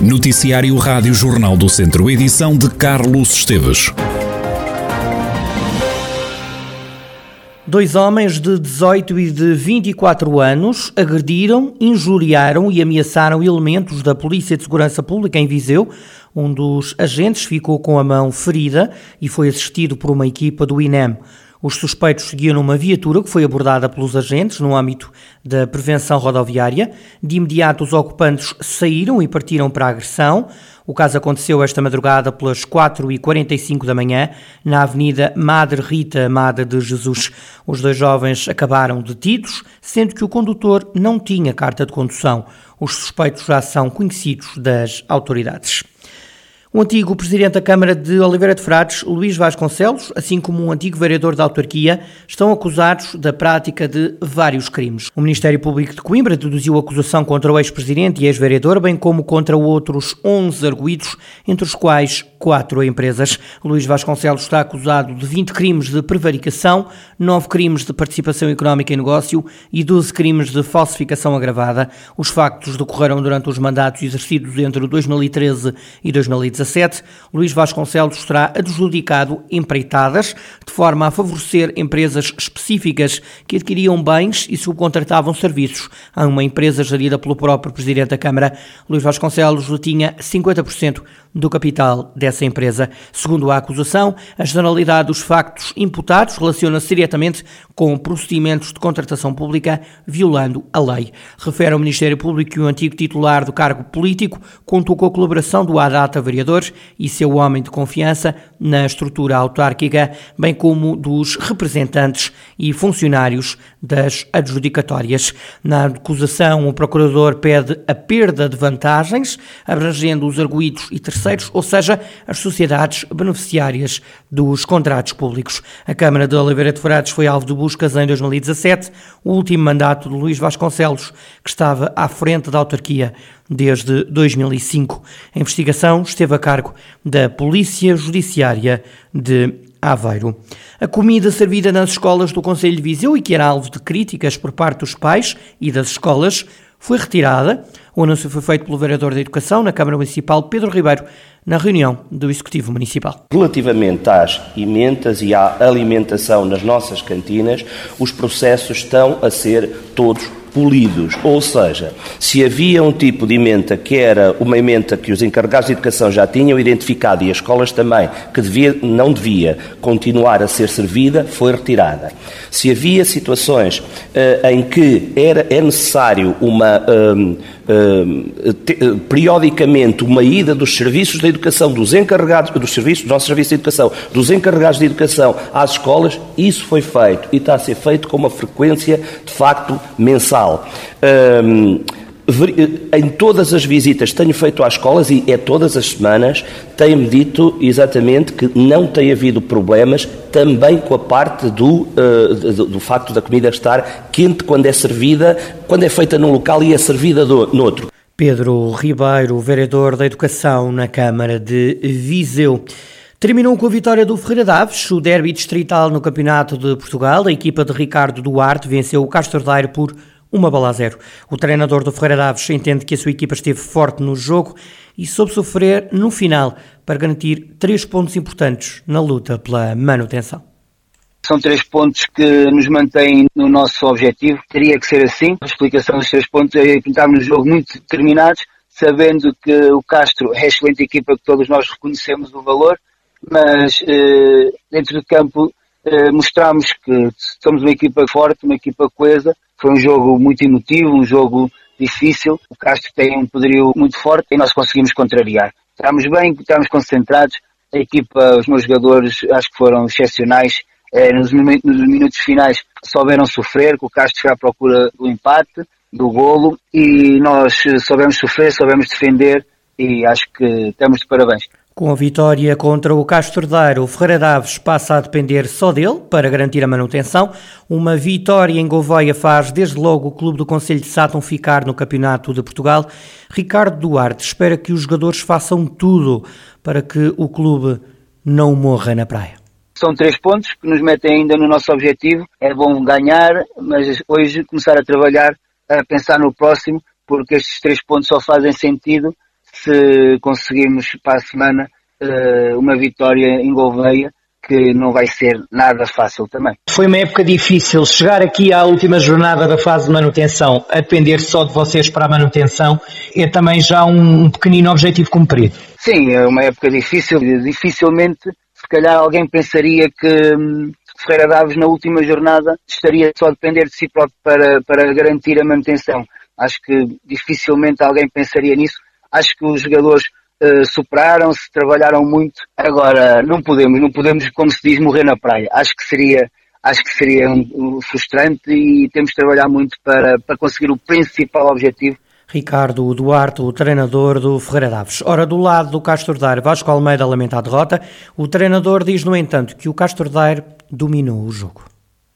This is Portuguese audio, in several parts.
Noticiário Rádio Jornal do Centro, edição de Carlos Esteves. Dois homens de 18 e de 24 anos agrediram, injuriaram e ameaçaram elementos da Polícia de Segurança Pública em Viseu. Um dos agentes ficou com a mão ferida e foi assistido por uma equipa do INEM. Os suspeitos seguiam numa viatura que foi abordada pelos agentes no âmbito da prevenção rodoviária. De imediato, os ocupantes saíram e partiram para a agressão. O caso aconteceu esta madrugada pelas 4h45 da manhã, na Avenida Madre Rita Amada de Jesus. Os dois jovens acabaram detidos, sendo que o condutor não tinha carta de condução. Os suspeitos já são conhecidos das autoridades. O antigo presidente da Câmara de Oliveira de Frades, Luís Vasconcelos, assim como um antigo vereador da autarquia, estão acusados da prática de vários crimes. O Ministério Público de Coimbra deduziu acusação contra o ex-presidente e ex-vereador, bem como contra outros 11 arguídos, entre os quais quatro empresas. Luís Vasconcelos está acusado de 20 crimes de prevaricação, 9 crimes de participação económica em negócio e 12 crimes de falsificação agravada. Os factos decorreram durante os mandatos exercidos entre 2013 e 2017 2017, Luís Vasconcelos terá adjudicado empreitadas de forma a favorecer empresas específicas que adquiriam bens e subcontratavam serviços a uma empresa gerida pelo próprio Presidente da Câmara. Luís Vasconcelos tinha 50% do capital dessa empresa. Segundo a acusação, a generalidade dos factos imputados relaciona-se diretamente com procedimentos de contratação pública violando a lei. Refere ao Ministério Público que o antigo titular do cargo político contou com a colaboração do ADATA vereador e seu homem de confiança na estrutura autárquica, bem como dos representantes e funcionários das adjudicatórias. Na acusação, o procurador pede a perda de vantagens, abrangendo os arguídos e terceiros, ou seja, as sociedades beneficiárias dos contratos públicos. A Câmara de Oliveira de Frades foi alvo de buscas em 2017, o último mandato de Luís Vasconcelos, que estava à frente da autarquia desde 2005. A investigação esteve a cargo da Polícia Judiciária de Aveiro. A comida servida nas escolas do Conselho de Viseu e que era alvo de críticas por parte dos pais e das escolas foi retirada. O anúncio foi feito pelo vereador da Educação na Câmara Municipal, Pedro Ribeiro, na reunião do Executivo Municipal. Relativamente às emendas e à alimentação nas nossas cantinas, os processos estão a ser todos polidos. Ou seja, se havia um tipo de emenda que era uma emenda que os encarregados de educação já tinham identificado e as escolas também, que devia, não devia continuar a ser servida, foi retirada. Se havia situações uh, em que era, é necessário uma. Uh, uh, te, periodicamente uma ida dos serviços da educação, dos encarregados, dos serviços, dos nossos serviços de educação, dos encarregados de educação às escolas, isso foi feito e está a ser feito com uma frequência de facto mensal. Um, em todas as visitas que tenho feito às escolas, e é todas as semanas, tem-me dito exatamente que não tem havido problemas também com a parte do, uh, do, do, facto da comida estar quente quando é servida, quando é feita num local e é servida do, noutro. Pedro Ribeiro, vereador da Educação na Câmara de Viseu. Terminou com a vitória do Ferreira Daves, o derby distrital no Campeonato de Portugal. A equipa de Ricardo Duarte venceu o Castro Daire por uma bola a zero. O treinador do Ferreira Daves entende que a sua equipa esteve forte no jogo e soube sofrer no final para garantir três pontos importantes na luta pela manutenção. São três pontos que nos mantêm no nosso objetivo. Teria que ser assim. A explicação dos três pontos é entrarmos no jogo muito determinados, sabendo que o Castro é excelente equipa que todos nós reconhecemos o valor, mas eh, dentro do campo mostramos que somos uma equipa forte, uma equipa coesa. Foi um jogo muito emotivo, um jogo difícil. O Castro tem um poderio muito forte e nós conseguimos contrariar. Estamos bem, estamos concentrados. A equipa, os meus jogadores, acho que foram excepcionais. Eh, nos, minutos finais souberam sofrer, que o Castro foi à procura do empate, do golo, e nós soubemos sofrer, soubemos defender e acho que estamos de parabéns. Com a vitória contra o Castro Daire, o Ferreira Daves passa a depender só dele para garantir a manutenção. Uma vitória em Gouveia faz desde logo o clube do Conselho de Sátão ficar no Campeonato de Portugal. Ricardo Duarte espera que os jogadores façam tudo para que o clube não morra na praia. São três pontos que nos metem ainda no nosso objetivo. É bom ganhar, mas hoje começar a trabalhar, a pensar no próximo, porque estes três pontos só fazem sentido se conseguirmos para a semana uma vitória em Gouveia que não vai ser nada fácil também. Foi uma época difícil. Chegar aqui à última jornada da fase de manutenção, a depender só de vocês para a manutenção, é também já um pequenino objetivo cumprido. Sim, é uma época difícil. Dificilmente, se calhar alguém pensaria que hum, Ferreira Daves na última jornada estaria só a depender de si próprio para, para garantir a manutenção. Acho que dificilmente alguém pensaria nisso. Acho que os jogadores uh, superaram-se, trabalharam muito. Agora, não podemos, não podemos, como se diz, morrer na praia. Acho que seria, acho que seria um, um frustrante e temos de trabalhar muito para, para conseguir o principal objetivo, Ricardo Duarte, o treinador do Ferreira Daves. Ora, do lado do Castro Daire, Vasco Almeida lamenta a derrota. O treinador diz, no entanto, que o Castro Daire dominou o jogo.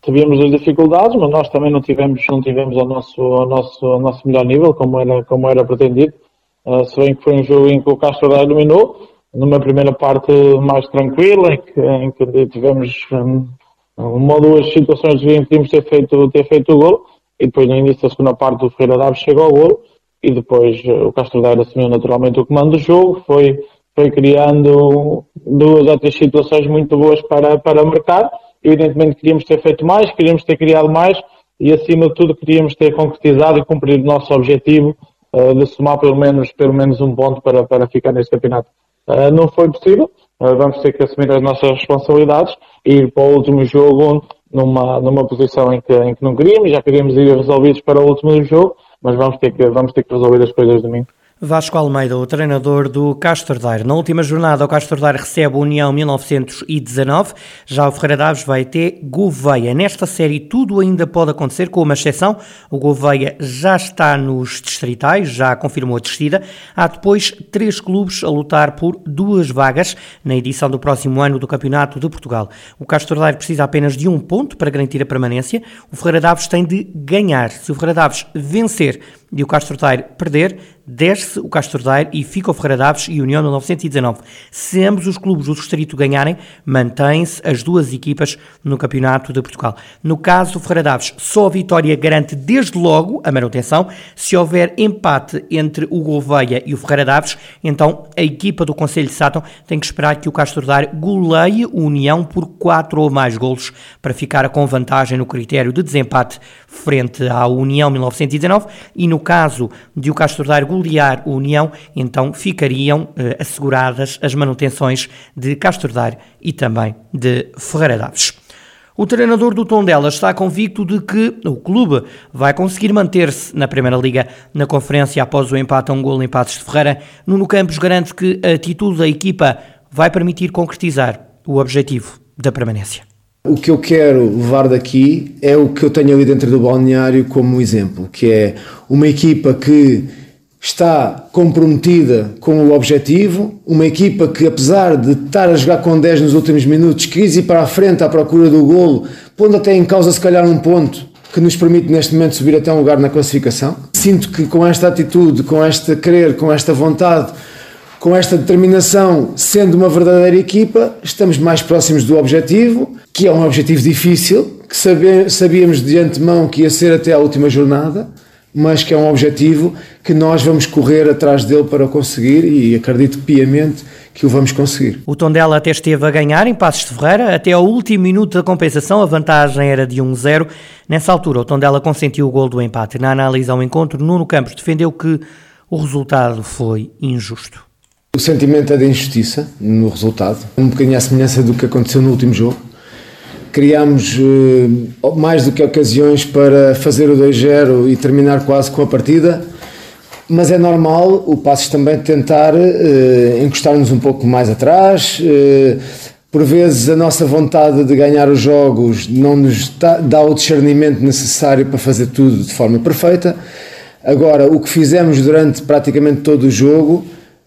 Tivemos as dificuldades, mas nós também não tivemos, não tivemos ao nosso, ao nosso, ao nosso melhor nível, como era, como era pretendido. Uh, se bem que foi um jogo em que o Castro dominou, numa primeira parte mais tranquila, em que, em que tivemos um, uma ou duas situações em que podíamos ter feito, ter feito o gol, e depois no início da segunda parte o Ferreira Daves chegou ao gol, e depois eh, o Castro Daire assumiu naturalmente o comando do jogo, foi, foi criando duas ou três situações muito boas para, para marcar. Evidentemente queríamos ter feito mais, queríamos ter criado mais e acima de tudo queríamos ter concretizado e cumprido o nosso objetivo de somar pelo menos, pelo menos um ponto para, para ficar neste campeonato. Uh, não foi possível, uh, vamos ter que assumir as nossas responsabilidades e ir para o último jogo numa, numa posição em que, em que não queríamos, já queríamos ir resolvidos para o último jogo, mas vamos ter que, vamos ter que resolver as coisas domingo. Vasco Almeida, o treinador do Castordeiro. Na última jornada, o Castordeiro recebe a União 1919. Já o Ferreira Daves vai ter Gouveia. Nesta série, tudo ainda pode acontecer, com uma exceção. O Gouveia já está nos distritais, já confirmou a descida. Há depois três clubes a lutar por duas vagas na edição do próximo ano do Campeonato de Portugal. O Castordeiro precisa apenas de um ponto para garantir a permanência. O Ferreira Daves tem de ganhar. Se o Ferreira Daves vencer e o Castro Daire perder, desce o Castro Daire e fica o Ferreira Daves e União 1919. Se ambos os clubes do distrito ganharem, mantêm-se as duas equipas no Campeonato de Portugal. No caso do Ferreira Daves, só a vitória garante desde logo a manutenção. Se houver empate entre o Gouveia e o Ferreira Daves, então a equipa do Conselho de Sátão tem que esperar que o Castro Daire goleie o União por quatro ou mais golos para ficar com vantagem no critério de desempate frente à União 1919 e no caso de o Castro Daire golear o União, então ficariam eh, asseguradas as manutenções de Castro Daire e também de Ferreira Daves. O treinador do Tondela está convicto de que o clube vai conseguir manter-se na Primeira Liga na conferência após o empate a um gol em Passos de Ferreira. Nuno Campos garante que a atitude da equipa vai permitir concretizar o objetivo da permanência. O que eu quero levar daqui é o que eu tenho ali dentro do balneário como exemplo, que é uma equipa que está comprometida com o objetivo, uma equipa que apesar de estar a jogar com 10 nos últimos minutos, quis ir para a frente à procura do golo, pondo até em causa se calhar um ponto que nos permite neste momento subir até um lugar na classificação. Sinto que com esta atitude, com este querer, com esta vontade, com esta determinação, sendo uma verdadeira equipa, estamos mais próximos do objetivo, que é um objetivo difícil, que sabíamos de antemão que ia ser até a última jornada, mas que é um objetivo que nós vamos correr atrás dele para o conseguir e acredito piamente que o vamos conseguir. O Tondela até esteve a ganhar em Passos de Ferreira, até ao último minuto da compensação a vantagem era de 1-0. Nessa altura o Tondela consentiu o gol do empate. Na análise ao encontro, Nuno Campos defendeu que o resultado foi injusto. O sentimento é de injustiça no resultado, um bocadinho à semelhança do que aconteceu no último jogo. Criámos uh, mais do que ocasiões para fazer o 2-0 e terminar quase com a partida, mas é normal o Passos também tentar uh, encostar-nos um pouco mais atrás. Uh, por vezes a nossa vontade de ganhar os jogos não nos dá, dá o discernimento necessário para fazer tudo de forma perfeita. Agora, o que fizemos durante praticamente todo o jogo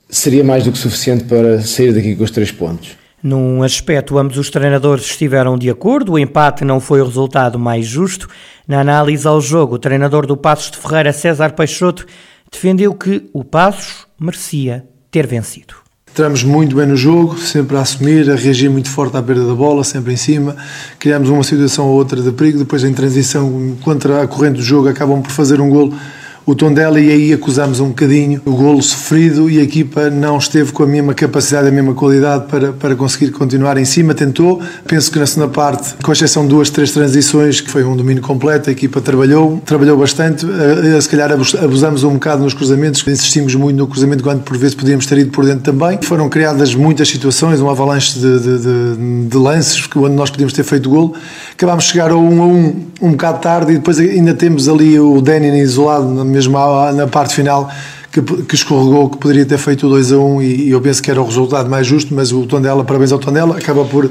seria mais do que suficiente para sair daqui com os três pontos. Num aspecto, ambos os treinadores estiveram de acordo, o empate não foi o resultado mais justo. Na análise ao jogo, o treinador do Passos de Ferreira, César Peixoto, defendeu que o Passos merecia ter vencido. Entramos muito bem no jogo, sempre a assumir, a reagir muito forte à perda da bola, sempre em cima. Criamos uma situação ou outra de perigo, depois em transição contra a corrente do jogo acabam por fazer um golo o Tondela e aí acusamos um bocadinho o golo sofrido e a equipa não esteve com a mesma capacidade, a mesma qualidade para, para conseguir continuar em cima, tentou, penso que na segunda parte, com exceção de duas, três transições, que foi um domínio completo, a equipa trabalhou, trabalhou bastante, eh, eh, se calhar abusamos um bocado nos cruzamentos, insistimos muito no cruzamento quando por vezes podíamos ter ido por dentro também, foram criadas muitas situações, um avalanche de, de, de, de lances, onde nós podíamos ter feito golo, acabámos de chegar ao 1 a 1 um bocado tarde e depois ainda temos ali o Denin isolado, mesmo na parte final, que, que escorregou, que poderia ter feito o 2 a 1 e, e eu penso que era o resultado mais justo, mas o Tondela, parabéns ao Tondela, acaba por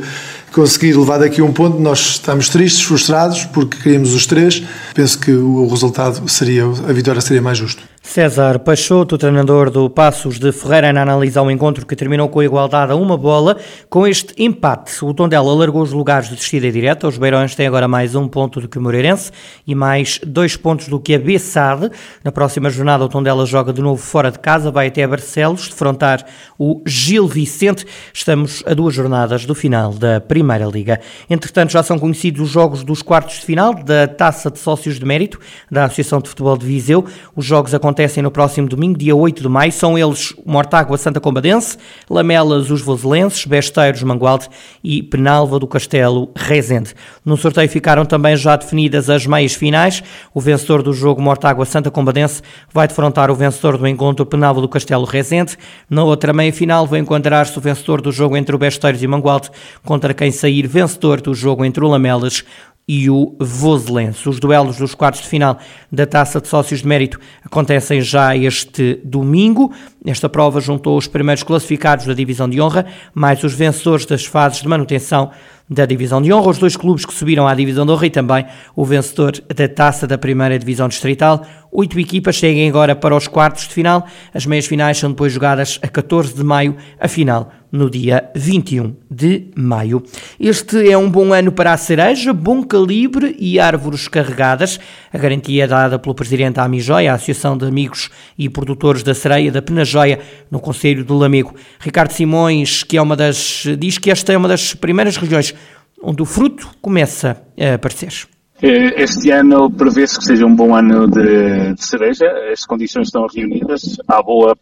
conseguir levar daqui um ponto. Nós estamos tristes, frustrados, porque queríamos os três. Penso que o resultado seria, a vitória seria mais justo. César Peixoto, treinador do Passos de Ferreira, na análise ao encontro que terminou com a igualdade a uma bola. Com este empate, o Tondela alargou os lugares de descida direta. Os Beirões têm agora mais um ponto do que o Moreirense e mais dois pontos do que a Bessade. Na próxima jornada, o Tondela joga de novo fora de casa, vai até Barcelos defrontar o Gil Vicente. Estamos a duas jornadas do final da Primeira Liga. Entretanto, já são conhecidos os jogos dos quartos de final da Taça de Sócios de Mérito da Associação de Futebol de Viseu. Os jogos acontecem acontecem no próximo domingo, dia 8 de maio. São eles Mortágua Santa Combadense, Lamelas os Voselenses, Besteiros Mangualde e Penalva do Castelo Rezende. No sorteio ficaram também já definidas as meias finais. O vencedor do jogo Mortágua Santa Combadense vai defrontar o vencedor do encontro Penalva do Castelo Rezende. Na outra meia final vai encontrar-se o vencedor do jogo entre o Besteiros e Mangualde contra quem sair vencedor do jogo entre o Lamelas e o Voselense. Os duelos dos quartos de final da Taça de Sócios de Mérito acontecem já este domingo. Esta prova juntou os primeiros classificados da Divisão de Honra, mais os vencedores das fases de manutenção da Divisão de Honra, os dois clubes que subiram à Divisão de Honra e também o vencedor da Taça da Primeira Divisão Distrital. Oito equipas seguem agora para os quartos de final. As meias finais são depois jogadas a 14 de maio, a final no dia 21 de maio. Este é um bom ano para a cereja, bom calibre e árvores carregadas. A garantia é dada pelo presidente da Amijoia, a Associação de Amigos e Produtores da Cereia da Penajoia, no Conselho de Lamego. Ricardo Simões, que é uma das, diz que esta é uma das primeiras regiões onde o fruto começa a aparecer. Este ano prevê-se que seja um bom ano de, de cereja, as condições estão reunidas, há boa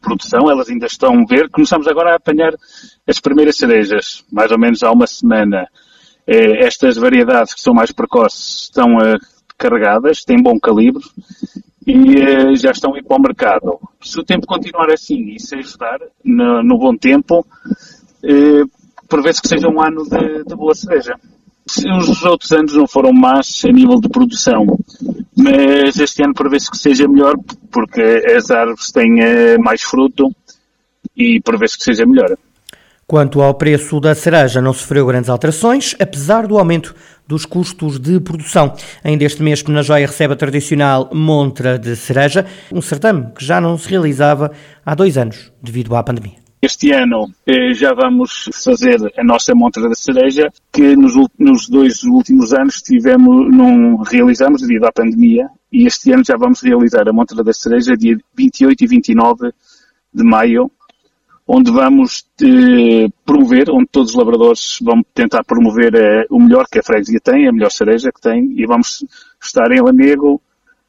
produção, elas ainda estão ver. Começamos agora a apanhar as primeiras cerejas, mais ou menos há uma semana. Eh, estas variedades que são mais precoces estão eh, carregadas, têm bom calibre e eh, já estão a ir para o mercado. Se o tempo continuar assim e se ajudar no, no bom tempo, prevê-se que seja um ano de, de boa cereja. Os outros anos não foram más a nível de produção, mas este ano prevê-se que seja melhor porque as árvores têm eh, mais fruto e prevê-se que seja melhor. Quanto ao preço da cereja, não sofreu grandes alterações, apesar do aumento dos custos de produção. Ainda este mês, Penajóia recebe a tradicional montra de cereja, um certame que já não se realizava há dois anos, devido à pandemia. Este ano eh, já vamos fazer a nossa montra da cereja, que nos, nos dois últimos anos tivemos, não realizamos devido à pandemia, e este ano já vamos realizar a montra da cereja dia 28 e 29 de maio, onde vamos eh, promover, onde todos os labradores vão tentar promover eh, o melhor que a freguesia tem, a melhor cereja que tem, e vamos estar em Lamego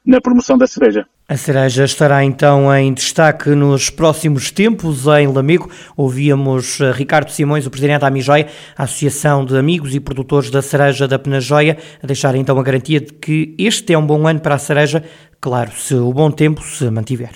na promoção da cereja. A cereja estará então em destaque nos próximos tempos em Lamego. Ouvíamos eh, Ricardo Simões, o presidente da Amijoia, a Associação de Amigos e Produtores da Cereja da Penajoia, a deixar então a garantia de que este é um bom ano para a cereja, claro, se o bom tempo se mantiver.